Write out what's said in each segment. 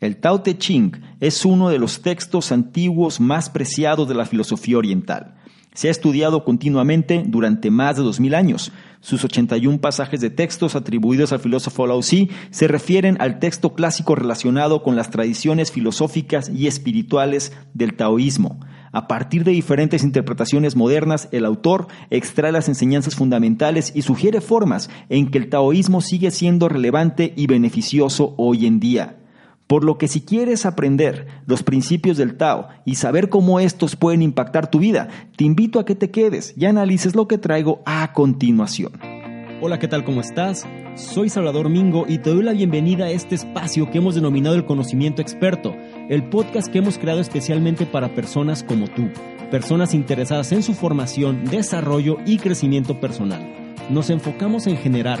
El Tao Te Ching es uno de los textos antiguos más preciados de la filosofía oriental. Se ha estudiado continuamente durante más de 2000 años. Sus 81 pasajes de textos atribuidos al filósofo Lao Tzu se refieren al texto clásico relacionado con las tradiciones filosóficas y espirituales del taoísmo. A partir de diferentes interpretaciones modernas, el autor extrae las enseñanzas fundamentales y sugiere formas en que el taoísmo sigue siendo relevante y beneficioso hoy en día. Por lo que si quieres aprender los principios del Tao y saber cómo estos pueden impactar tu vida, te invito a que te quedes y analices lo que traigo a continuación. Hola, ¿qué tal? ¿Cómo estás? Soy Salvador Mingo y te doy la bienvenida a este espacio que hemos denominado el conocimiento experto, el podcast que hemos creado especialmente para personas como tú, personas interesadas en su formación, desarrollo y crecimiento personal. Nos enfocamos en generar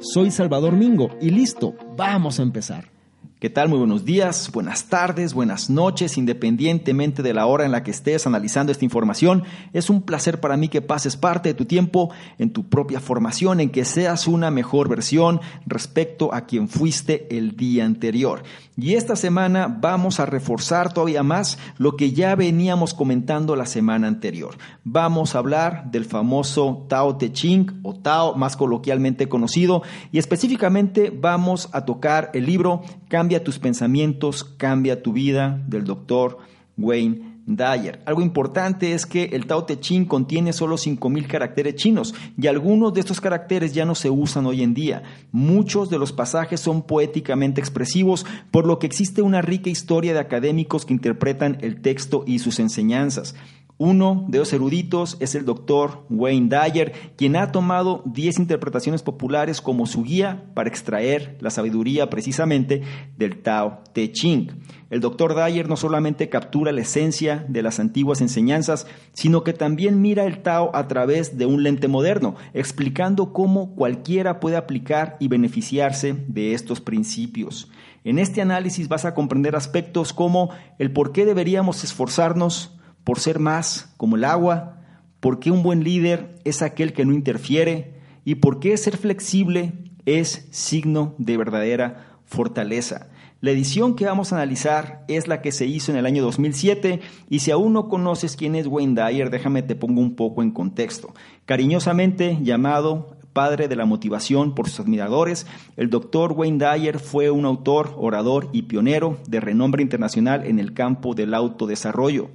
Soy Salvador Mingo y listo, vamos a empezar. ¿Qué tal? Muy buenos días, buenas tardes, buenas noches, independientemente de la hora en la que estés analizando esta información. Es un placer para mí que pases parte de tu tiempo en tu propia formación, en que seas una mejor versión respecto a quien fuiste el día anterior. Y esta semana vamos a reforzar todavía más lo que ya veníamos comentando la semana anterior. Vamos a hablar del famoso Tao Te Ching o Tao más coloquialmente conocido y específicamente vamos a tocar el libro Cambia tus pensamientos, cambia tu vida del doctor Wayne Dyer. Algo importante es que el Tao Te Ching contiene solo 5.000 caracteres chinos y algunos de estos caracteres ya no se usan hoy en día. Muchos de los pasajes son poéticamente expresivos, por lo que existe una rica historia de académicos que interpretan el texto y sus enseñanzas. Uno de los eruditos es el doctor Wayne Dyer, quien ha tomado 10 interpretaciones populares como su guía para extraer la sabiduría precisamente del Tao Te Ching. El doctor Dyer no solamente captura la esencia de las antiguas enseñanzas, sino que también mira el Tao a través de un lente moderno, explicando cómo cualquiera puede aplicar y beneficiarse de estos principios. En este análisis vas a comprender aspectos como el por qué deberíamos esforzarnos, por ser más como el agua, por qué un buen líder es aquel que no interfiere y por qué ser flexible es signo de verdadera fortaleza. La edición que vamos a analizar es la que se hizo en el año 2007 y si aún no conoces quién es Wayne Dyer, déjame te pongo un poco en contexto. Cariñosamente llamado padre de la motivación por sus admiradores, el doctor Wayne Dyer fue un autor, orador y pionero de renombre internacional en el campo del autodesarrollo.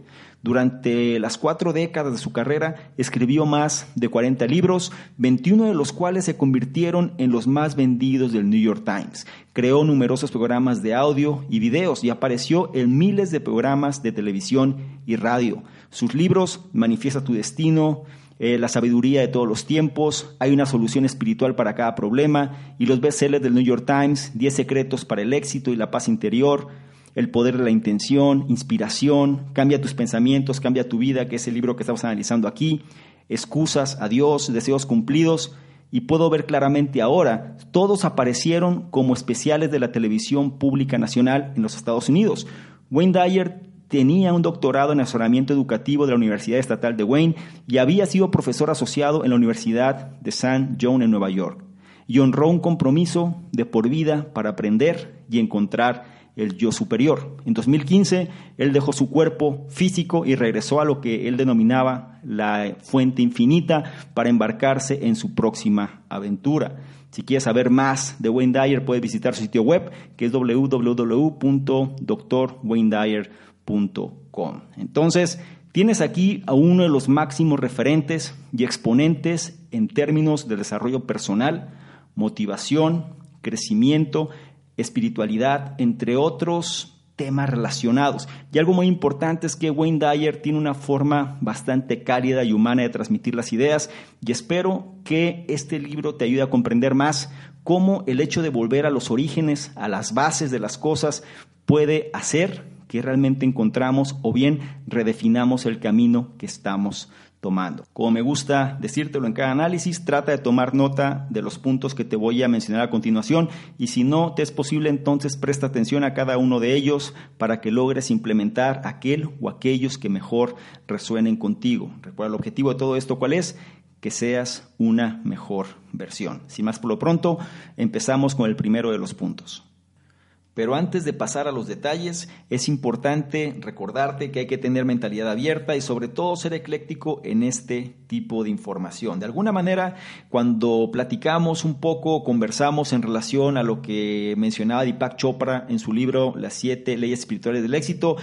Durante las cuatro décadas de su carrera escribió más de 40 libros, 21 de los cuales se convirtieron en los más vendidos del New York Times. Creó numerosos programas de audio y videos y apareció en miles de programas de televisión y radio. Sus libros Manifiesta tu destino, eh, La sabiduría de todos los tiempos, Hay una solución espiritual para cada problema y los bestsellers del New York Times, 10 secretos para el éxito y la paz interior, el poder de la intención, inspiración, cambia tus pensamientos, cambia tu vida, que es el libro que estamos analizando aquí, excusas a Dios, deseos cumplidos, y puedo ver claramente ahora, todos aparecieron como especiales de la televisión pública nacional en los Estados Unidos. Wayne Dyer tenía un doctorado en asesoramiento educativo de la Universidad Estatal de Wayne y había sido profesor asociado en la Universidad de St. John en Nueva York. Y honró un compromiso de por vida para aprender y encontrar el yo superior. En 2015, él dejó su cuerpo físico y regresó a lo que él denominaba la fuente infinita para embarcarse en su próxima aventura. Si quieres saber más de Wayne Dyer, puedes visitar su sitio web, que es www.drwaynedyer.com Entonces, tienes aquí a uno de los máximos referentes y exponentes en términos de desarrollo personal, motivación, crecimiento, espiritualidad, entre otros temas relacionados. Y algo muy importante es que Wayne Dyer tiene una forma bastante cálida y humana de transmitir las ideas y espero que este libro te ayude a comprender más cómo el hecho de volver a los orígenes, a las bases de las cosas, puede hacer que realmente encontramos o bien redefinamos el camino que estamos tomando. Como me gusta decírtelo en cada análisis, trata de tomar nota de los puntos que te voy a mencionar a continuación y si no te es posible entonces presta atención a cada uno de ellos para que logres implementar aquel o aquellos que mejor resuenen contigo. Recuerda el objetivo de todo esto cuál es? que seas una mejor versión. Sin más por lo pronto, empezamos con el primero de los puntos. Pero antes de pasar a los detalles, es importante recordarte que hay que tener mentalidad abierta y sobre todo ser ecléctico en este tipo de información. De alguna manera, cuando platicamos un poco, conversamos en relación a lo que mencionaba Deepak Chopra en su libro Las siete leyes espirituales del éxito,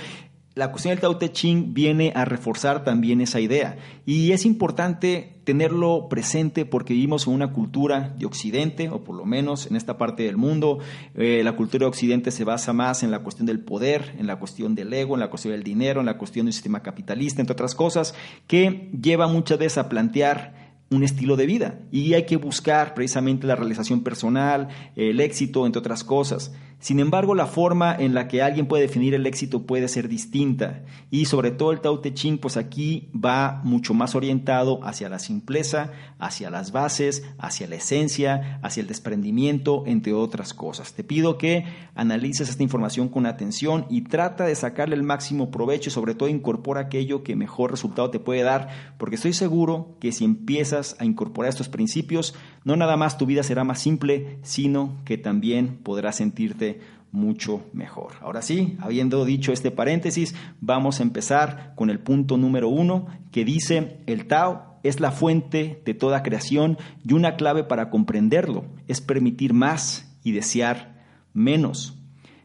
la cuestión del Tao Te Ching viene a reforzar también esa idea. Y es importante tenerlo presente porque vivimos en una cultura de Occidente, o por lo menos en esta parte del mundo. Eh, la cultura de Occidente se basa más en la cuestión del poder, en la cuestión del ego, en la cuestión del dinero, en la cuestión del sistema capitalista, entre otras cosas, que lleva muchas veces a plantear un estilo de vida y hay que buscar precisamente la realización personal, el éxito, entre otras cosas. Sin embargo, la forma en la que alguien puede definir el éxito puede ser distinta y sobre todo el Tao Te Ching pues aquí va mucho más orientado hacia la simpleza, hacia las bases, hacia la esencia, hacia el desprendimiento, entre otras cosas. Te pido que analices esta información con atención y trata de sacarle el máximo provecho y sobre todo incorpora aquello que mejor resultado te puede dar, porque estoy seguro que si empiezas a incorporar estos principios, no nada más tu vida será más simple, sino que también podrás sentirte mucho mejor. Ahora sí, habiendo dicho este paréntesis, vamos a empezar con el punto número uno que dice, el Tao es la fuente de toda creación y una clave para comprenderlo es permitir más y desear menos.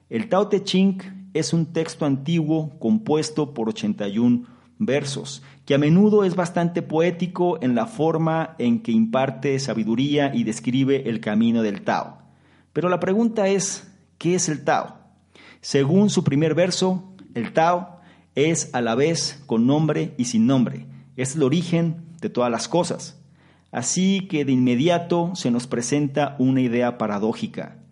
El Tao Te Ching es un texto antiguo compuesto por 81 versos, que a menudo es bastante poético en la forma en que imparte sabiduría y describe el camino del Tao. Pero la pregunta es, ¿qué es el Tao? Según su primer verso, el Tao es a la vez con nombre y sin nombre, es el origen de todas las cosas. Así que de inmediato se nos presenta una idea paradójica,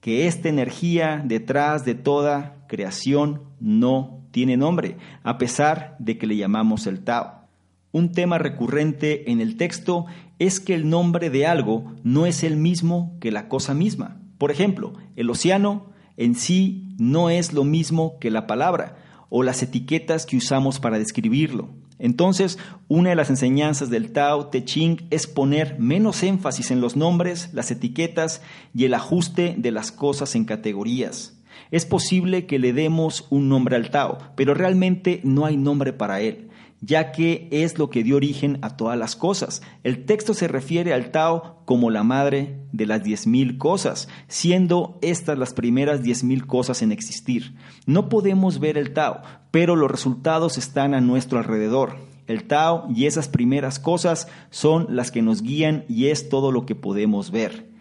que esta energía detrás de toda creación no tiene nombre, a pesar de que le llamamos el Tao. Un tema recurrente en el texto es que el nombre de algo no es el mismo que la cosa misma. Por ejemplo, el océano en sí no es lo mismo que la palabra o las etiquetas que usamos para describirlo. Entonces, una de las enseñanzas del Tao Te Ching es poner menos énfasis en los nombres, las etiquetas y el ajuste de las cosas en categorías. Es posible que le demos un nombre al Tao, pero realmente no hay nombre para él, ya que es lo que dio origen a todas las cosas. El texto se refiere al Tao como la madre de las diez mil cosas, siendo estas las primeras diez mil cosas en existir. No podemos ver el Tao, pero los resultados están a nuestro alrededor. El Tao y esas primeras cosas son las que nos guían y es todo lo que podemos ver.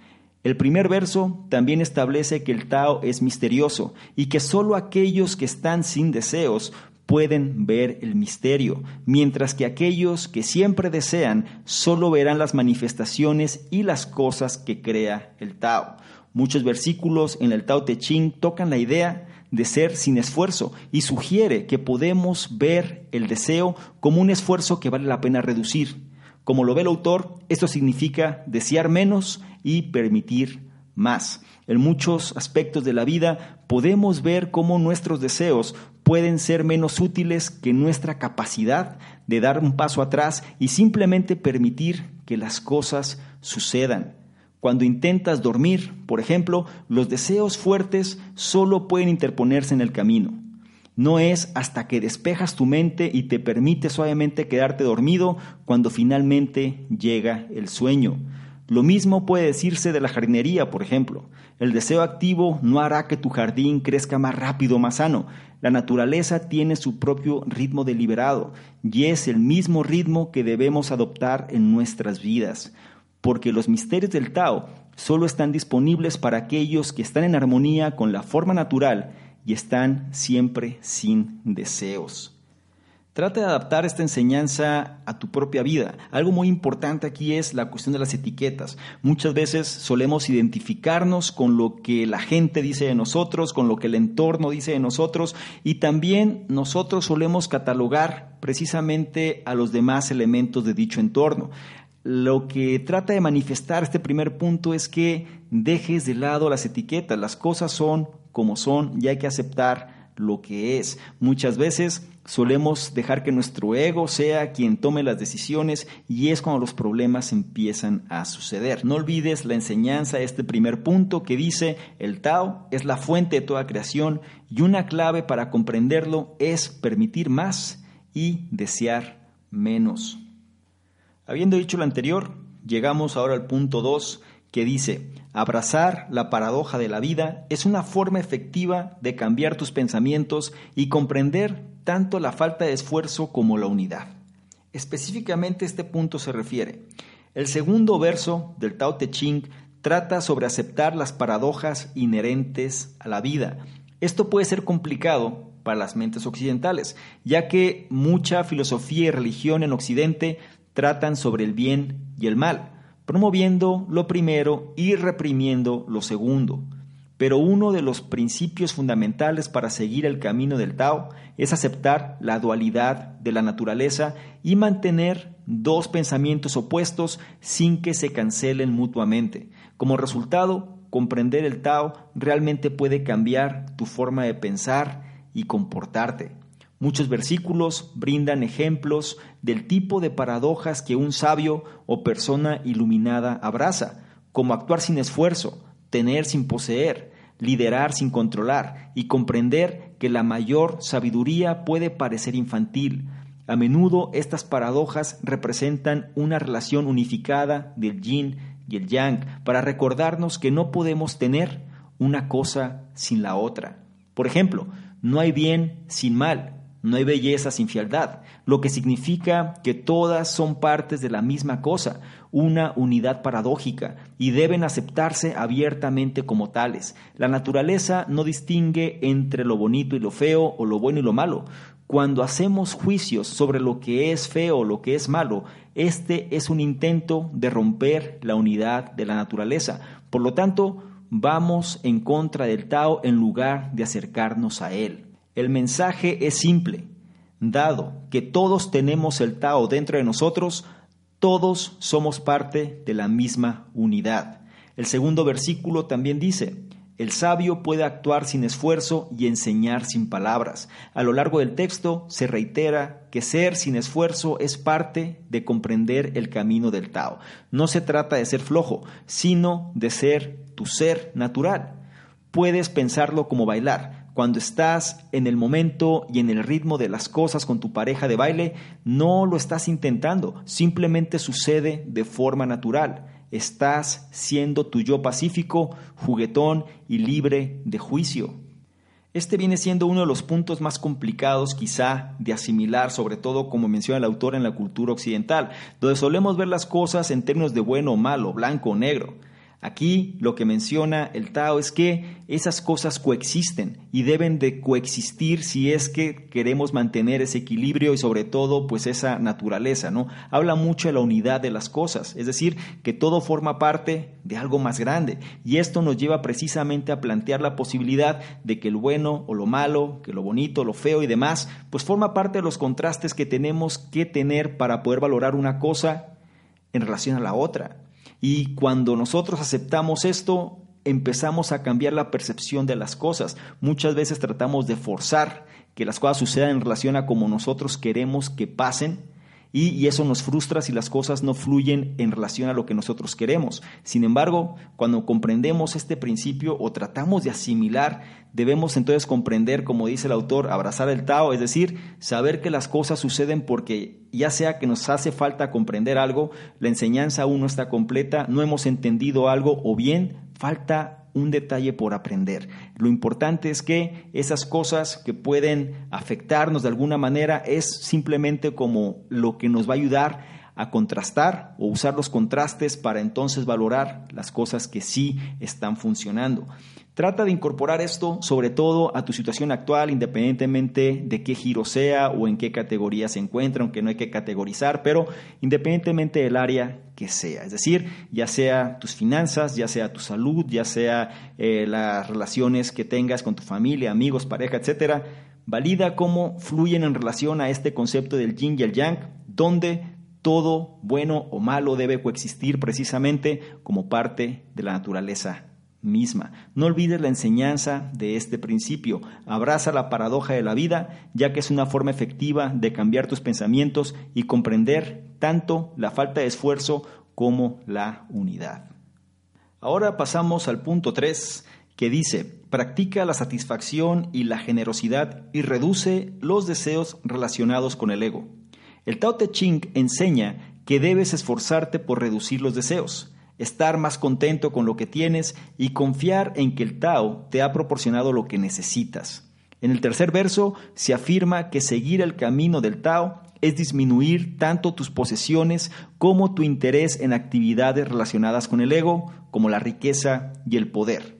El primer verso también establece que el Tao es misterioso y que sólo aquellos que están sin deseos pueden ver el misterio, mientras que aquellos que siempre desean solo verán las manifestaciones y las cosas que crea el Tao. Muchos versículos en el Tao Te Ching tocan la idea de ser sin esfuerzo y sugiere que podemos ver el deseo como un esfuerzo que vale la pena reducir. Como lo ve el autor, esto significa desear menos y permitir más. En muchos aspectos de la vida podemos ver cómo nuestros deseos pueden ser menos útiles que nuestra capacidad de dar un paso atrás y simplemente permitir que las cosas sucedan. Cuando intentas dormir, por ejemplo, los deseos fuertes solo pueden interponerse en el camino. No es hasta que despejas tu mente y te permite suavemente quedarte dormido cuando finalmente llega el sueño. Lo mismo puede decirse de la jardinería, por ejemplo. El deseo activo no hará que tu jardín crezca más rápido, más sano. La naturaleza tiene su propio ritmo deliberado y es el mismo ritmo que debemos adoptar en nuestras vidas, porque los misterios del Tao solo están disponibles para aquellos que están en armonía con la forma natural y están siempre sin deseos. Trata de adaptar esta enseñanza a tu propia vida. Algo muy importante aquí es la cuestión de las etiquetas. Muchas veces solemos identificarnos con lo que la gente dice de nosotros, con lo que el entorno dice de nosotros y también nosotros solemos catalogar precisamente a los demás elementos de dicho entorno. Lo que trata de manifestar este primer punto es que dejes de lado las etiquetas. Las cosas son como son y hay que aceptar lo que es. Muchas veces solemos dejar que nuestro ego sea quien tome las decisiones y es cuando los problemas empiezan a suceder. No olvides la enseñanza de este primer punto que dice el Tao es la fuente de toda creación y una clave para comprenderlo es permitir más y desear menos. Habiendo dicho lo anterior, llegamos ahora al punto 2 que dice, abrazar la paradoja de la vida es una forma efectiva de cambiar tus pensamientos y comprender tanto la falta de esfuerzo como la unidad. Específicamente este punto se refiere. El segundo verso del Tao Te Ching trata sobre aceptar las paradojas inherentes a la vida. Esto puede ser complicado para las mentes occidentales, ya que mucha filosofía y religión en Occidente tratan sobre el bien y el mal promoviendo lo primero y reprimiendo lo segundo. Pero uno de los principios fundamentales para seguir el camino del Tao es aceptar la dualidad de la naturaleza y mantener dos pensamientos opuestos sin que se cancelen mutuamente. Como resultado, comprender el Tao realmente puede cambiar tu forma de pensar y comportarte. Muchos versículos brindan ejemplos del tipo de paradojas que un sabio o persona iluminada abraza, como actuar sin esfuerzo, tener sin poseer, liderar sin controlar y comprender que la mayor sabiduría puede parecer infantil. A menudo estas paradojas representan una relación unificada del yin y el yang para recordarnos que no podemos tener una cosa sin la otra. Por ejemplo, no hay bien sin mal, no hay belleza sin fialdad, lo que significa que todas son partes de la misma cosa, una unidad paradójica, y deben aceptarse abiertamente como tales. La naturaleza no distingue entre lo bonito y lo feo o lo bueno y lo malo. Cuando hacemos juicios sobre lo que es feo o lo que es malo, este es un intento de romper la unidad de la naturaleza. Por lo tanto, vamos en contra del Tao en lugar de acercarnos a él. El mensaje es simple. Dado que todos tenemos el Tao dentro de nosotros, todos somos parte de la misma unidad. El segundo versículo también dice, el sabio puede actuar sin esfuerzo y enseñar sin palabras. A lo largo del texto se reitera que ser sin esfuerzo es parte de comprender el camino del Tao. No se trata de ser flojo, sino de ser tu ser natural. Puedes pensarlo como bailar cuando estás en el momento y en el ritmo de las cosas con tu pareja de baile, no lo estás intentando, simplemente sucede de forma natural. Estás siendo tu yo pacífico, juguetón y libre de juicio. Este viene siendo uno de los puntos más complicados quizá de asimilar, sobre todo como menciona el autor en la cultura occidental, donde solemos ver las cosas en términos de bueno o malo, blanco o negro. Aquí lo que menciona el Tao es que esas cosas coexisten y deben de coexistir si es que queremos mantener ese equilibrio y sobre todo pues esa naturaleza, ¿no? Habla mucho de la unidad de las cosas, es decir, que todo forma parte de algo más grande y esto nos lleva precisamente a plantear la posibilidad de que el bueno o lo malo, que lo bonito, lo feo y demás, pues forma parte de los contrastes que tenemos que tener para poder valorar una cosa en relación a la otra. Y cuando nosotros aceptamos esto, empezamos a cambiar la percepción de las cosas. Muchas veces tratamos de forzar que las cosas sucedan en relación a como nosotros queremos que pasen y, eso nos frustra si las cosas no fluyen en relación a lo que nosotros queremos. Sin embargo, cuando comprendemos este principio o tratamos de asimilar, debemos entonces comprender, como dice el autor, abrazar el Tao, es decir, saber que las cosas suceden porque ya sea que nos hace falta comprender algo, la enseñanza aún no está completa, no hemos entendido algo o bien falta un detalle por aprender. Lo importante es que esas cosas que pueden afectarnos de alguna manera es simplemente como lo que nos va a ayudar a contrastar o usar los contrastes para entonces valorar las cosas que sí están funcionando. Trata de incorporar esto sobre todo a tu situación actual, independientemente de qué giro sea o en qué categoría se encuentra, aunque no hay que categorizar, pero independientemente del área que sea. Es decir, ya sea tus finanzas, ya sea tu salud, ya sea eh, las relaciones que tengas con tu familia, amigos, pareja, etcétera, valida cómo fluyen en relación a este concepto del yin y el yang, donde todo bueno o malo debe coexistir precisamente como parte de la naturaleza misma. No olvides la enseñanza de este principio. Abraza la paradoja de la vida, ya que es una forma efectiva de cambiar tus pensamientos y comprender tanto la falta de esfuerzo como la unidad. Ahora pasamos al punto 3, que dice, practica la satisfacción y la generosidad y reduce los deseos relacionados con el ego. El Tao Te Ching enseña que debes esforzarte por reducir los deseos estar más contento con lo que tienes y confiar en que el Tao te ha proporcionado lo que necesitas. En el tercer verso se afirma que seguir el camino del Tao es disminuir tanto tus posesiones como tu interés en actividades relacionadas con el ego, como la riqueza y el poder.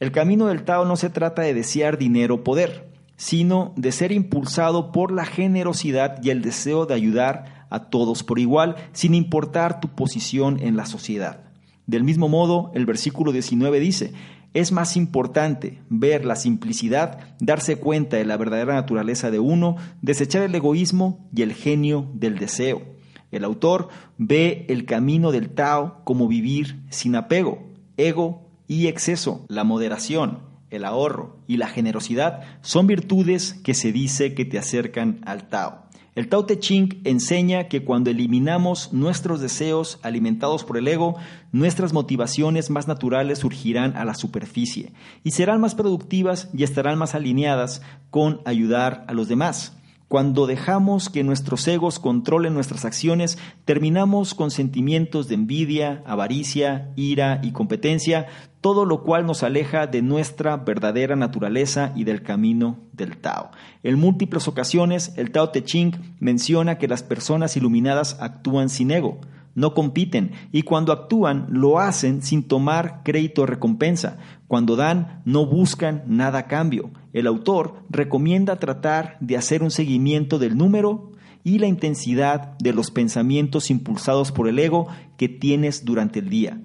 El camino del Tao no se trata de desear dinero o poder, sino de ser impulsado por la generosidad y el deseo de ayudar a todos por igual, sin importar tu posición en la sociedad. Del mismo modo, el versículo 19 dice, es más importante ver la simplicidad, darse cuenta de la verdadera naturaleza de uno, desechar el egoísmo y el genio del deseo. El autor ve el camino del Tao como vivir sin apego, ego y exceso, la moderación, el ahorro y la generosidad son virtudes que se dice que te acercan al Tao. El Tao Te Ching enseña que cuando eliminamos nuestros deseos alimentados por el ego, nuestras motivaciones más naturales surgirán a la superficie y serán más productivas y estarán más alineadas con ayudar a los demás. Cuando dejamos que nuestros egos controlen nuestras acciones, terminamos con sentimientos de envidia, avaricia, ira y competencia, todo lo cual nos aleja de nuestra verdadera naturaleza y del camino del Tao. En múltiples ocasiones, el Tao Te Ching menciona que las personas iluminadas actúan sin ego no compiten y cuando actúan lo hacen sin tomar crédito o recompensa. Cuando dan no buscan nada a cambio. El autor recomienda tratar de hacer un seguimiento del número y la intensidad de los pensamientos impulsados por el ego que tienes durante el día.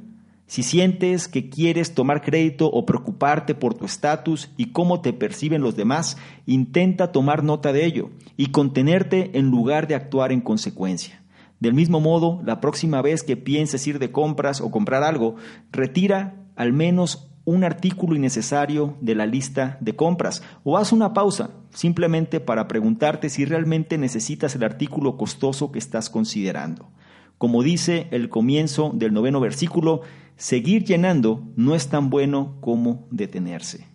Si sientes que quieres tomar crédito o preocuparte por tu estatus y cómo te perciben los demás, intenta tomar nota de ello y contenerte en lugar de actuar en consecuencia. Del mismo modo, la próxima vez que pienses ir de compras o comprar algo, retira al menos un artículo innecesario de la lista de compras o haz una pausa simplemente para preguntarte si realmente necesitas el artículo costoso que estás considerando. Como dice el comienzo del noveno versículo, seguir llenando no es tan bueno como detenerse.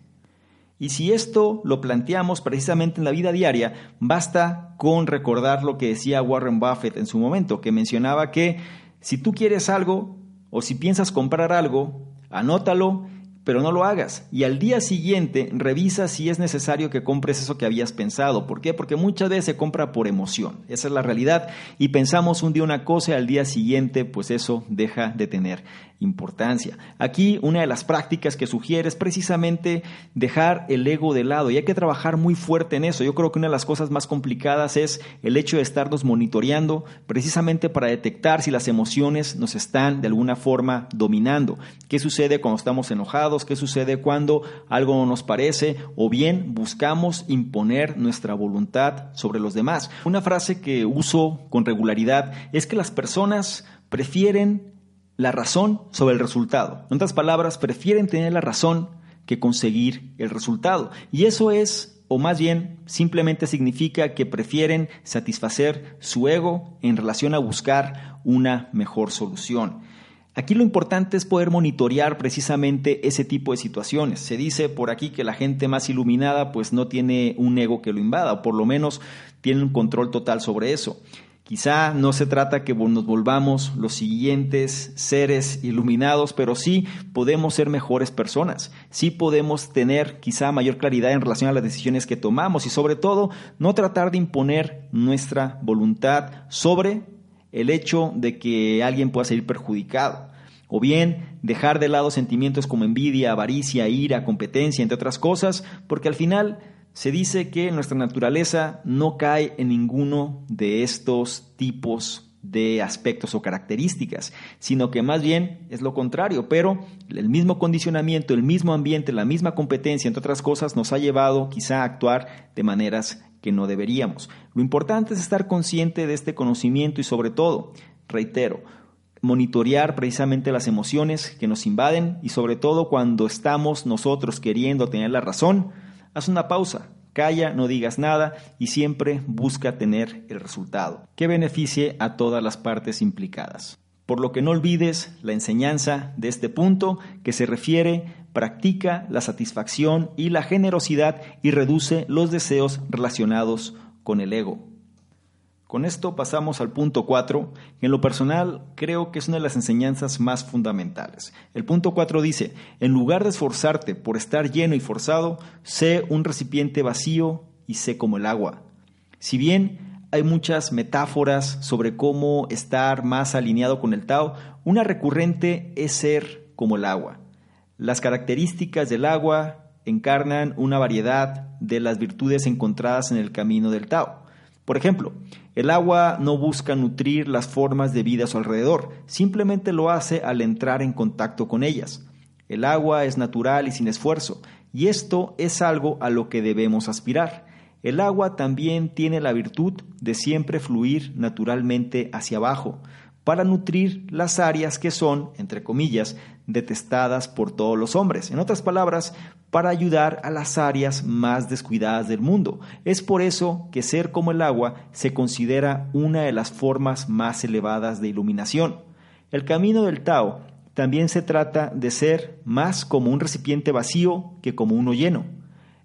Y si esto lo planteamos precisamente en la vida diaria, basta con recordar lo que decía Warren Buffett en su momento, que mencionaba que si tú quieres algo o si piensas comprar algo, anótalo pero no lo hagas. Y al día siguiente revisa si es necesario que compres eso que habías pensado. ¿Por qué? Porque muchas veces se compra por emoción. Esa es la realidad. Y pensamos un día una cosa y al día siguiente, pues eso deja de tener importancia. Aquí una de las prácticas que sugiere es precisamente dejar el ego de lado y hay que trabajar muy fuerte en eso. Yo creo que una de las cosas más complicadas es el hecho de estarnos monitoreando precisamente para detectar si las emociones nos están de alguna forma dominando. ¿Qué sucede cuando estamos enojados? ¿Qué sucede cuando algo no nos parece? O bien buscamos imponer nuestra voluntad sobre los demás. Una frase que uso con regularidad es que las personas prefieren la razón sobre el resultado. En otras palabras, prefieren tener la razón que conseguir el resultado. Y eso es o más bien simplemente significa que prefieren satisfacer su ego en relación a buscar una mejor solución. Aquí lo importante es poder monitorear precisamente ese tipo de situaciones. Se dice por aquí que la gente más iluminada pues no tiene un ego que lo invada, o por lo menos tiene un control total sobre eso. Quizá no se trata que nos volvamos los siguientes seres iluminados, pero sí podemos ser mejores personas, sí podemos tener quizá mayor claridad en relación a las decisiones que tomamos y sobre todo no tratar de imponer nuestra voluntad sobre el hecho de que alguien pueda salir perjudicado. O bien dejar de lado sentimientos como envidia, avaricia, ira, competencia, entre otras cosas, porque al final se dice que nuestra naturaleza no cae en ninguno de estos tipos de aspectos o características, sino que más bien es lo contrario, pero el mismo condicionamiento, el mismo ambiente, la misma competencia, entre otras cosas, nos ha llevado quizá a actuar de maneras que no deberíamos. Lo importante es estar consciente de este conocimiento y sobre todo, reitero, monitorear precisamente las emociones que nos invaden y sobre todo cuando estamos nosotros queriendo tener la razón, Haz una pausa, calla, no digas nada y siempre busca tener el resultado que beneficie a todas las partes implicadas. Por lo que no olvides la enseñanza de este punto que se refiere practica la satisfacción y la generosidad y reduce los deseos relacionados con el ego. Con esto pasamos al punto 4, que en lo personal creo que es una de las enseñanzas más fundamentales. El punto 4 dice, en lugar de esforzarte por estar lleno y forzado, sé un recipiente vacío y sé como el agua. Si bien hay muchas metáforas sobre cómo estar más alineado con el Tao, una recurrente es ser como el agua. Las características del agua encarnan una variedad de las virtudes encontradas en el camino del Tao. Por ejemplo, el agua no busca nutrir las formas de vida a su alrededor, simplemente lo hace al entrar en contacto con ellas. El agua es natural y sin esfuerzo, y esto es algo a lo que debemos aspirar. El agua también tiene la virtud de siempre fluir naturalmente hacia abajo, para nutrir las áreas que son, entre comillas, detestadas por todos los hombres. En otras palabras, para ayudar a las áreas más descuidadas del mundo. Es por eso que ser como el agua se considera una de las formas más elevadas de iluminación. El camino del Tao también se trata de ser más como un recipiente vacío que como uno lleno.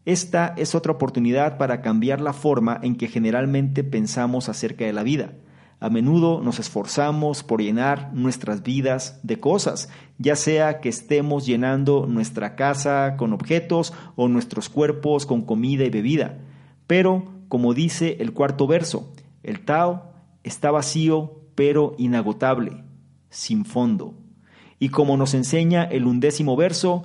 Esta es otra oportunidad para cambiar la forma en que generalmente pensamos acerca de la vida. A menudo nos esforzamos por llenar nuestras vidas de cosas, ya sea que estemos llenando nuestra casa con objetos o nuestros cuerpos con comida y bebida. Pero, como dice el cuarto verso, el Tao está vacío pero inagotable, sin fondo. Y como nos enseña el undécimo verso,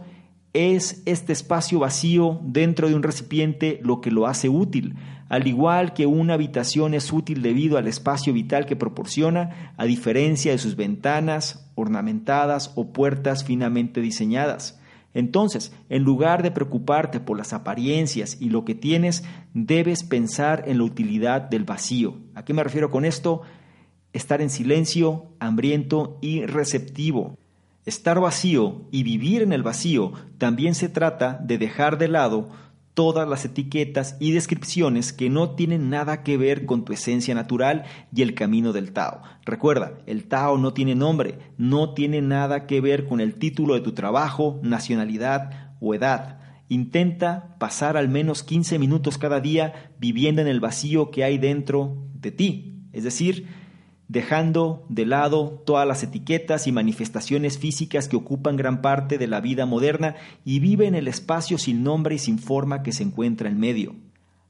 es este espacio vacío dentro de un recipiente lo que lo hace útil, al igual que una habitación es útil debido al espacio vital que proporciona, a diferencia de sus ventanas ornamentadas o puertas finamente diseñadas. Entonces, en lugar de preocuparte por las apariencias y lo que tienes, debes pensar en la utilidad del vacío. ¿A qué me refiero con esto? Estar en silencio, hambriento y receptivo. Estar vacío y vivir en el vacío también se trata de dejar de lado todas las etiquetas y descripciones que no tienen nada que ver con tu esencia natural y el camino del Tao. Recuerda, el Tao no tiene nombre, no tiene nada que ver con el título de tu trabajo, nacionalidad o edad. Intenta pasar al menos 15 minutos cada día viviendo en el vacío que hay dentro de ti. Es decir, dejando de lado todas las etiquetas y manifestaciones físicas que ocupan gran parte de la vida moderna y vive en el espacio sin nombre y sin forma que se encuentra en medio.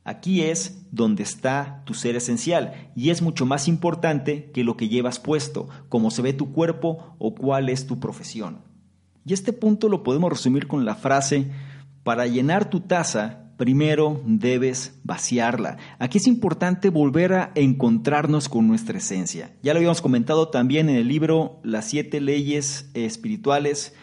Aquí es donde está tu ser esencial y es mucho más importante que lo que llevas puesto, cómo se ve tu cuerpo o cuál es tu profesión. Y este punto lo podemos resumir con la frase, para llenar tu taza primero debes vaciarla. Aquí es importante volver a encontrarnos con nuestra esencia. Ya lo habíamos comentado también en el libro Las siete leyes espirituales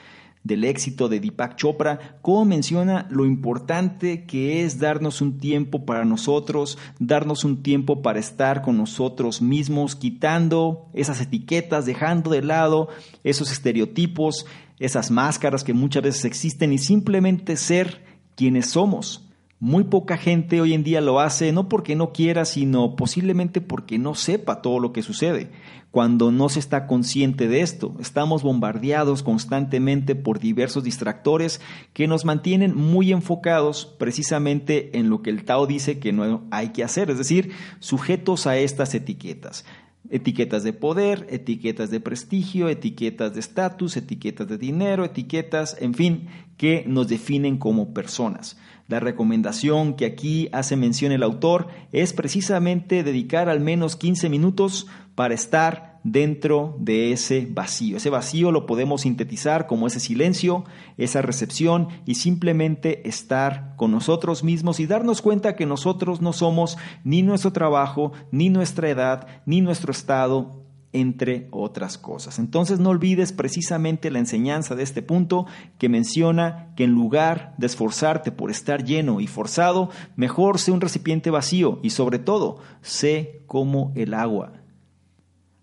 del éxito de Deepak Chopra, como menciona lo importante que es darnos un tiempo para nosotros, darnos un tiempo para estar con nosotros mismos, quitando esas etiquetas, dejando de lado esos estereotipos, esas máscaras que muchas veces existen y simplemente ser quienes somos Muy poca gente hoy en día lo hace no porque no quiera, sino posiblemente porque no sepa todo lo que sucede. Cuando no se está consciente de esto, estamos bombardeados constantemente por diversos distractores que nos mantienen muy enfocados precisamente en lo que el Tao dice que no hay que hacer, es decir, sujetos a estas etiquetas. Etiquetas de poder, etiquetas de prestigio, etiquetas de estatus, etiquetas de dinero, etiquetas, en fin, que nos definen como personas. La recomendación que aquí hace mención el autor es precisamente dedicar al menos 15 minutos para estar dentro de ese vacío. Ese vacío lo podemos sintetizar como ese silencio, esa recepción y simplemente estar con nosotros mismos y darnos cuenta que nosotros no somos ni nuestro trabajo, ni nuestra edad, ni nuestro estado, entre otras cosas. Entonces no olvides precisamente la enseñanza de este punto que menciona que en lugar de esforzarte por estar lleno y forzado, mejor sé un recipiente vacío y sobre todo sé como el agua.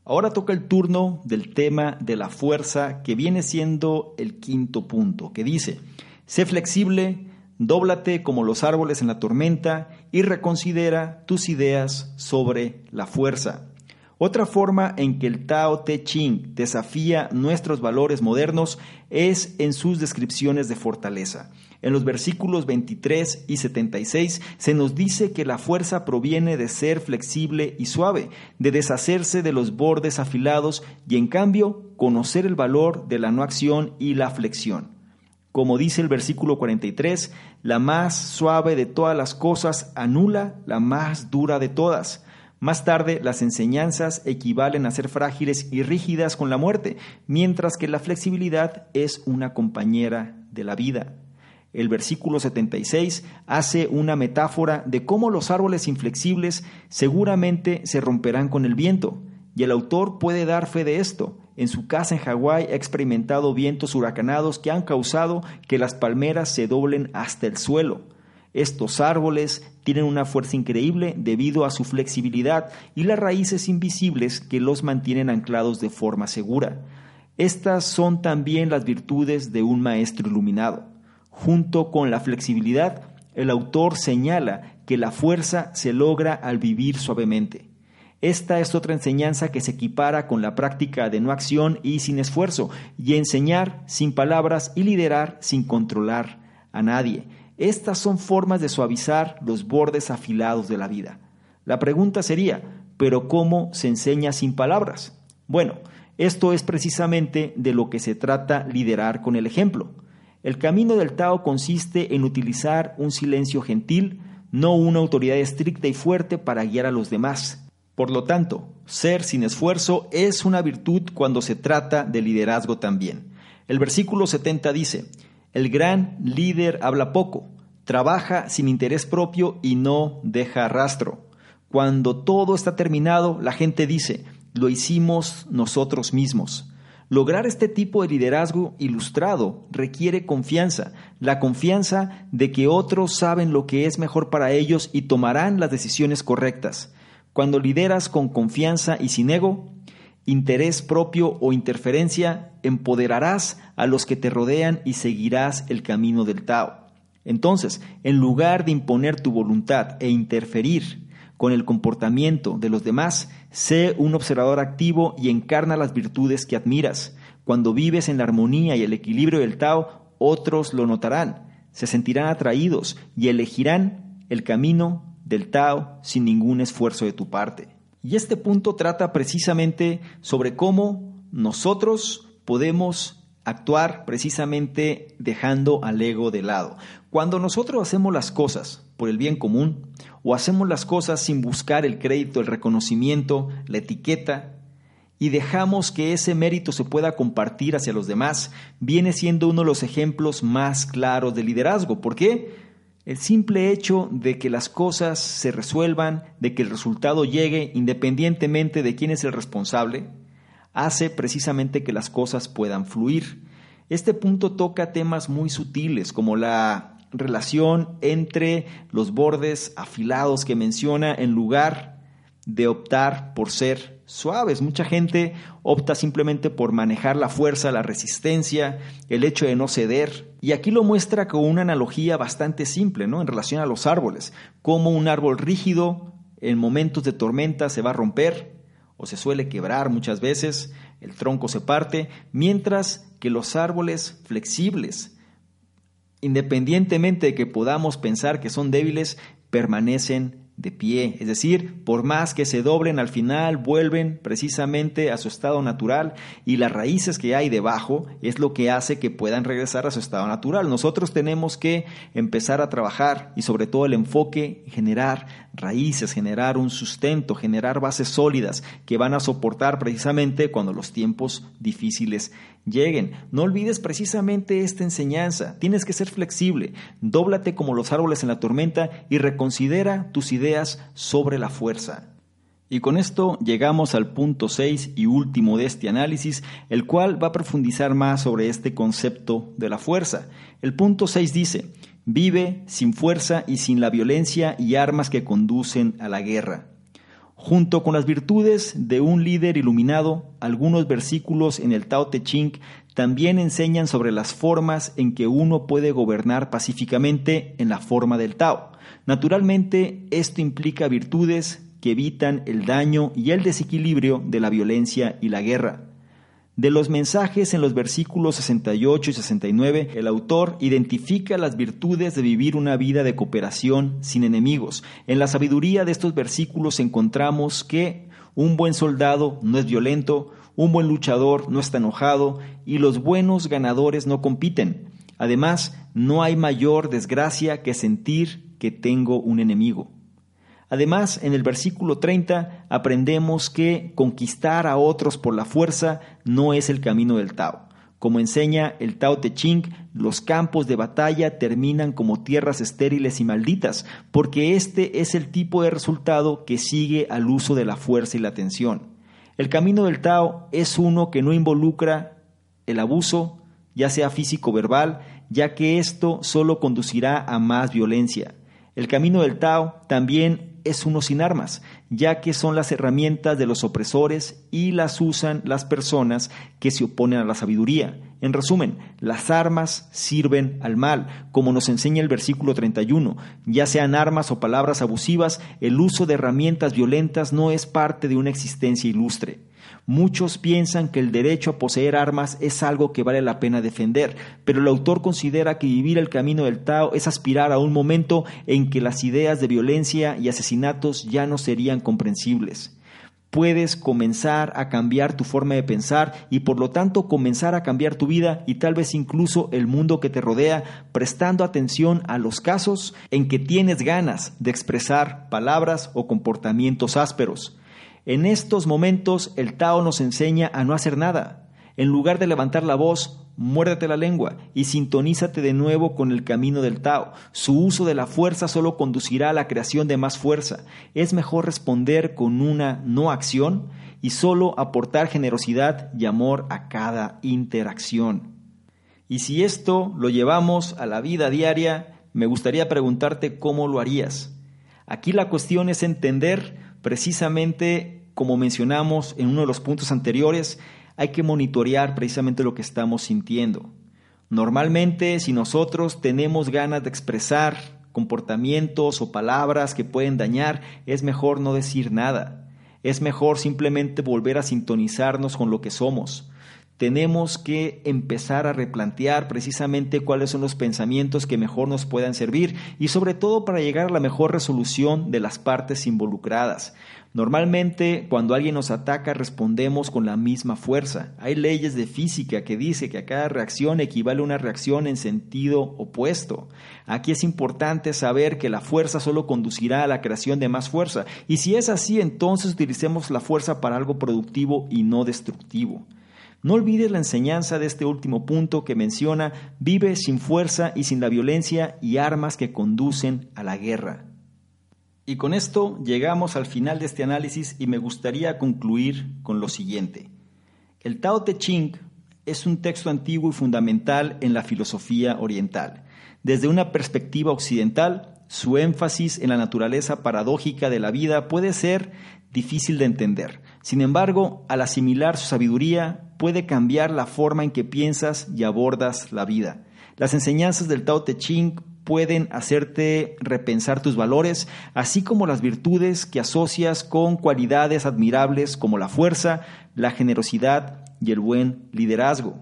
Ahora toca el turno del tema de la fuerza que viene siendo el quinto punto, que dice, sé flexible, dóblate como los árboles en la tormenta y reconsidera tus ideas sobre la fuerza. Otra forma en que el Tao Te Ching desafía nuestros valores modernos es en sus descripciones de fortaleza. En los versículos 23 y 76 se nos dice que la fuerza proviene de ser flexible y suave, de deshacerse de los bordes afilados y en cambio conocer el valor de la no acción y la flexión. Como dice el versículo 43, la más suave de todas las cosas anula la más dura de todas. Más tarde, las enseñanzas equivalen a ser frágiles y rígidas con la muerte, mientras que la flexibilidad es una compañera de la vida. El versículo 76 hace una metáfora de cómo los árboles inflexibles seguramente se romperán con el viento, y el autor puede dar fe de esto. En su casa en Hawái ha experimentado vientos huracanados que han causado que las palmeras se doblen hasta el suelo. Estos árboles tienen una fuerza increíble debido a su flexibilidad y las raíces invisibles que los mantienen anclados de forma segura. Estas son también las virtudes de un maestro iluminado. Junto con la flexibilidad, el autor señala que la fuerza se logra al vivir suavemente. Esta es otra enseñanza que se equipara con la práctica de no acción y sin esfuerzo, y enseñar sin palabras y liderar sin controlar a nadie. Estas son formas de suavizar los bordes afilados de la vida. La pregunta sería, ¿pero cómo se enseña sin palabras? Bueno, esto es precisamente de lo que se trata liderar con el ejemplo. El camino del Tao consiste en utilizar un silencio gentil, no una autoridad estricta y fuerte para guiar a los demás. Por lo tanto, ser sin esfuerzo es una virtud cuando se trata de liderazgo también. El versículo 70 dice, el gran líder habla poco, trabaja sin interés propio y no deja rastro. Cuando todo está terminado, la gente dice, lo hicimos nosotros mismos. Lograr este tipo de liderazgo ilustrado requiere confianza, la confianza de que otros saben lo que es mejor para ellos y tomarán las decisiones correctas. Cuando lideras con confianza y sin ego, interés propio o interferencia, empoderarás a los que te rodean y seguirás el camino del Tao. Entonces, en lugar de imponer tu voluntad e interferir con el comportamiento de los demás, sé un observador activo y encarna las virtudes que admiras. Cuando vives en la armonía y el equilibrio del Tao, otros lo notarán, se sentirán atraídos y elegirán el camino del Tao sin ningún esfuerzo de tu parte. Y este punto trata precisamente sobre cómo nosotros podemos actuar precisamente dejando al ego de lado. Cuando nosotros hacemos las cosas por el bien común o hacemos las cosas sin buscar el crédito, el reconocimiento, la etiqueta, y dejamos que ese mérito se pueda compartir hacia los demás, viene siendo uno de los ejemplos más claros de liderazgo. ¿Por qué? El simple hecho de que las cosas se resuelvan, de que el resultado llegue independientemente de quién es el responsable, hace precisamente que las cosas puedan fluir. Este punto toca temas muy sutiles como la relación entre los bordes afilados que menciona en lugar de optar por ser suaves. Mucha gente opta simplemente por manejar la fuerza, la resistencia, el hecho de no ceder. Y aquí lo muestra con una analogía bastante simple, ¿no? En relación a los árboles. Como un árbol rígido en momentos de tormenta se va a romper o se suele quebrar muchas veces, el tronco se parte, mientras que los árboles flexibles, independientemente de que podamos pensar que son débiles, permanecen de pie, es decir, por más que se doblen al final vuelven precisamente a su estado natural y las raíces que hay debajo es lo que hace que puedan regresar a su estado natural. Nosotros tenemos que empezar a trabajar y sobre todo el enfoque generar raíces, generar un sustento, generar bases sólidas que van a soportar precisamente cuando los tiempos difíciles lleguen. No olvides precisamente esta enseñanza. Tienes que ser flexible. Dóblate como los árboles en la tormenta y reconsidera tus ideas sobre la fuerza. Y con esto llegamos al punto 6 y último de este análisis, el cual va a profundizar más sobre este concepto de la fuerza. El punto 6 dice, vive sin fuerza y sin la violencia y armas que conducen a la guerra. Junto con las virtudes de un líder iluminado, algunos versículos en el Tao Te Ching también enseñan sobre las formas en que uno puede gobernar pacíficamente en la forma del Tao. Naturalmente, esto implica virtudes que evitan el daño y el desequilibrio de la violencia y la guerra. De los mensajes en los versículos 68 y 69, el autor identifica las virtudes de vivir una vida de cooperación sin enemigos. En la sabiduría de estos versículos encontramos que un buen soldado no es violento, un buen luchador no está enojado y los buenos ganadores no compiten. Además, no hay mayor desgracia que sentir que tengo un enemigo. Además, en el versículo 30 aprendemos que conquistar a otros por la fuerza no es el camino del Tao. Como enseña el Tao Te Ching, los campos de batalla terminan como tierras estériles y malditas, porque este es el tipo de resultado que sigue al uso de la fuerza y la tensión. El camino del Tao es uno que no involucra el abuso, ya sea físico o verbal, ya que esto solo conducirá a más violencia. El camino del Tao también es uno sin armas, ya que son las herramientas de los opresores y las usan las personas que se oponen a la sabiduría. En resumen, las armas sirven al mal, como nos enseña el versículo 31. Ya sean armas o palabras abusivas, el uso de herramientas violentas no es parte de una existencia ilustre. Muchos piensan que el derecho a poseer armas es algo que vale la pena defender, pero el autor considera que vivir el camino del Tao es aspirar a un momento en que las ideas de violencia y asesinatos ya no serían comprensibles. Puedes comenzar a cambiar tu forma de pensar y por lo tanto comenzar a cambiar tu vida y tal vez incluso el mundo que te rodea, prestando atención a los casos en que tienes ganas de expresar palabras o comportamientos ásperos. En estos momentos el Tao nos enseña a no hacer nada. En lugar de levantar la voz, muérdete la lengua y sintonízate de nuevo con el camino del Tao. Su uso de la fuerza solo conducirá a la creación de más fuerza. Es mejor responder con una no acción y solo aportar generosidad y amor a cada interacción. Y si esto lo llevamos a la vida diaria, me gustaría preguntarte cómo lo harías. Aquí la cuestión es entender precisamente como mencionamos en uno de los puntos anteriores, hay que monitorear precisamente lo que estamos sintiendo. Normalmente, si nosotros tenemos ganas de expresar comportamientos o palabras que pueden dañar, es mejor no decir nada. Es mejor simplemente volver a sintonizarnos con lo que somos tenemos que empezar a replantear precisamente cuáles son los pensamientos que mejor nos puedan servir y sobre todo para llegar a la mejor resolución de las partes involucradas. Normalmente cuando alguien nos ataca respondemos con la misma fuerza. Hay leyes de física que dice que a cada reacción equivale una reacción en sentido opuesto. Aquí es importante saber que la fuerza solo conducirá a la creación de más fuerza y si es así entonces utilicemos la fuerza para algo productivo y no destructivo. No olvides la enseñanza de este último punto que menciona, vive sin fuerza y sin la violencia y armas que conducen a la guerra. Y con esto llegamos al final de este análisis y me gustaría concluir con lo siguiente. El Tao Te Ching es un texto antiguo y fundamental en la filosofía oriental. Desde una perspectiva occidental, su énfasis en la naturaleza paradójica de la vida puede ser difícil de entender. Sin embargo, al asimilar su sabiduría, puede cambiar la forma en que piensas y abordas la vida. Las enseñanzas del Tao Te Ching pueden hacerte repensar tus valores, así como las virtudes que asocias con cualidades admirables como la fuerza, la generosidad y el buen liderazgo.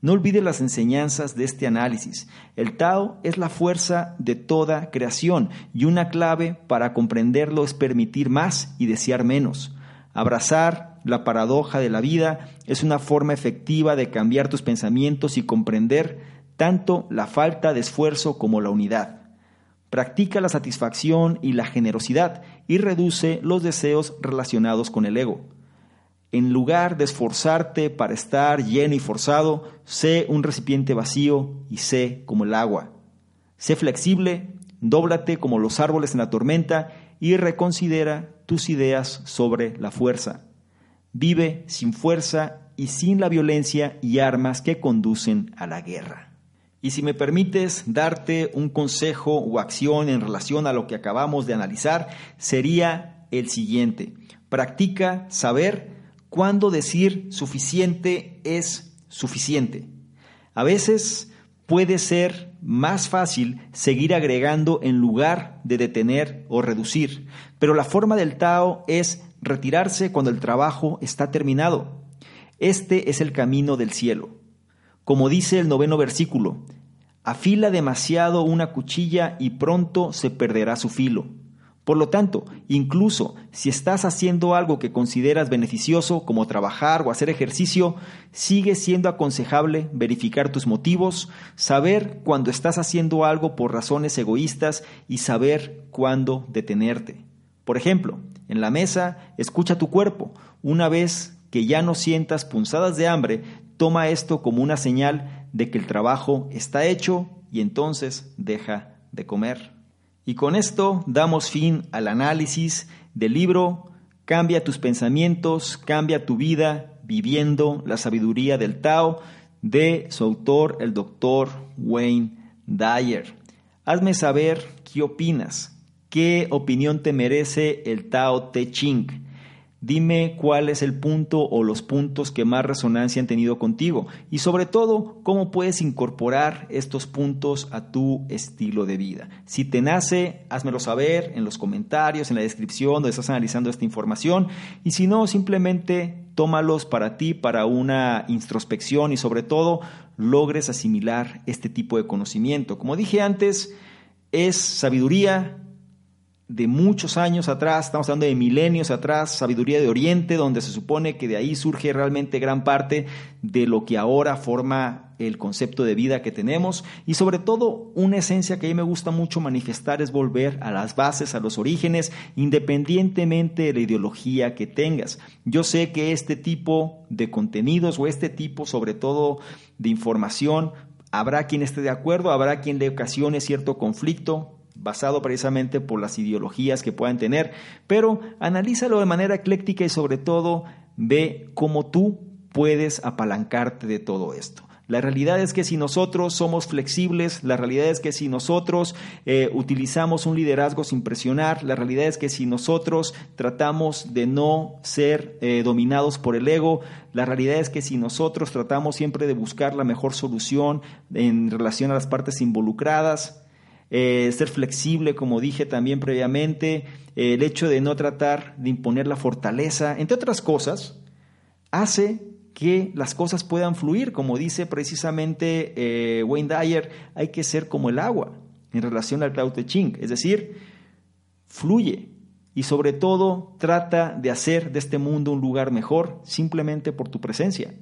No olvides las enseñanzas de este análisis. El Tao es la fuerza de toda creación y una clave para comprenderlo es permitir más y desear menos. Abrazar la paradoja de la vida es una forma efectiva de cambiar tus pensamientos y comprender tanto la falta de esfuerzo como la unidad. Practica la satisfacción y la generosidad y reduce los deseos relacionados con el ego. En lugar de esforzarte para estar lleno y forzado, sé un recipiente vacío y sé como el agua. Sé flexible, dóblate como los árboles en la tormenta y reconsidera tus ideas sobre la fuerza. Vive sin fuerza y sin la violencia y armas que conducen a la guerra. Y si me permites darte un consejo o acción en relación a lo que acabamos de analizar, sería el siguiente. Practica saber cuándo decir suficiente es suficiente. A veces puede ser más fácil seguir agregando en lugar de detener o reducir, pero la forma del Tao es retirarse cuando el trabajo está terminado. Este es el camino del cielo. Como dice el noveno versículo, afila demasiado una cuchilla y pronto se perderá su filo. Por lo tanto, incluso si estás haciendo algo que consideras beneficioso, como trabajar o hacer ejercicio, sigue siendo aconsejable verificar tus motivos, saber cuando estás haciendo algo por razones egoístas y saber cuándo detenerte. Por ejemplo, en la mesa, escucha tu cuerpo. Una vez que ya no sientas punzadas de hambre, toma esto como una señal de que el trabajo está hecho y entonces deja de comer. Y con esto damos fin al análisis del libro Cambia tus pensamientos, cambia tu vida viviendo la sabiduría del Tao de su autor, el doctor Wayne Dyer. Hazme saber qué opinas, qué opinión te merece el Tao Te Ching. Dime cuál es el punto o los puntos que más resonancia han tenido contigo y sobre todo cómo puedes incorporar estos puntos a tu estilo de vida. Si te nace, házmelo saber en los comentarios, en la descripción donde estás analizando esta información y si no, simplemente tómalos para ti, para una introspección y sobre todo logres asimilar este tipo de conocimiento. Como dije antes, es sabiduría de muchos años atrás, estamos hablando de milenios atrás, sabiduría de Oriente, donde se supone que de ahí surge realmente gran parte de lo que ahora forma el concepto de vida que tenemos y sobre todo una esencia que a mí me gusta mucho manifestar es volver a las bases, a los orígenes, independientemente de la ideología que tengas. Yo sé que este tipo de contenidos o este tipo sobre todo de información Habrá quien esté de acuerdo, habrá quien le ocasione cierto conflicto, basado precisamente por las ideologías que puedan tener, pero analízalo de manera ecléctica y sobre todo ve cómo tú puedes apalancarte de todo esto. La realidad es que si nosotros somos flexibles, la realidad es que si nosotros eh, utilizamos un liderazgo sin presionar, la realidad es que si nosotros tratamos de no ser eh, dominados por el ego, la realidad es que si nosotros tratamos siempre de buscar la mejor solución en relación a las partes involucradas, eh, ser flexible, como dije también previamente, eh, el hecho de no tratar de imponer la fortaleza, entre otras cosas, hace que las cosas puedan fluir, como dice precisamente eh, Wayne Dyer, hay que ser como el agua en relación al Tao Te Ching, es decir, fluye y sobre todo trata de hacer de este mundo un lugar mejor simplemente por tu presencia.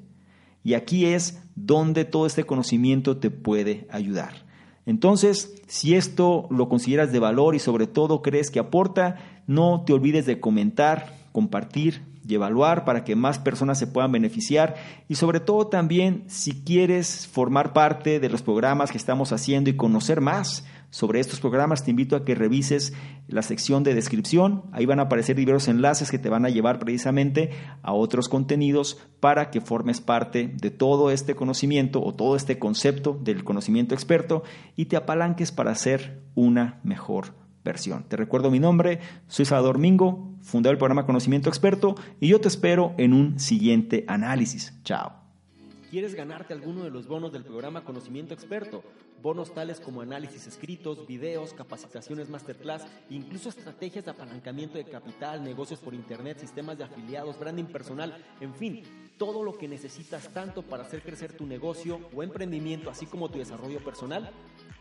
Y aquí es donde todo este conocimiento te puede ayudar. Entonces, si esto lo consideras de valor y sobre todo crees que aporta, no te olvides de comentar, compartir y evaluar para que más personas se puedan beneficiar. Y sobre todo también si quieres formar parte de los programas que estamos haciendo y conocer más sobre estos programas, te invito a que revises la sección de descripción. Ahí van a aparecer diversos enlaces que te van a llevar precisamente a otros contenidos para que formes parte de todo este conocimiento o todo este concepto del conocimiento experto y te apalanques para ser una mejor versión. Te recuerdo mi nombre, soy Salvador Mingo, fundador del programa Conocimiento Experto, y yo te espero en un siguiente análisis. Chao. ¿Quieres ganarte alguno de los bonos del programa Conocimiento Experto? Bonos tales como análisis escritos, videos, capacitaciones masterclass, incluso estrategias de apalancamiento de capital, negocios por internet, sistemas de afiliados, branding personal, en fin, todo lo que necesitas tanto para hacer crecer tu negocio o emprendimiento, así como tu desarrollo personal.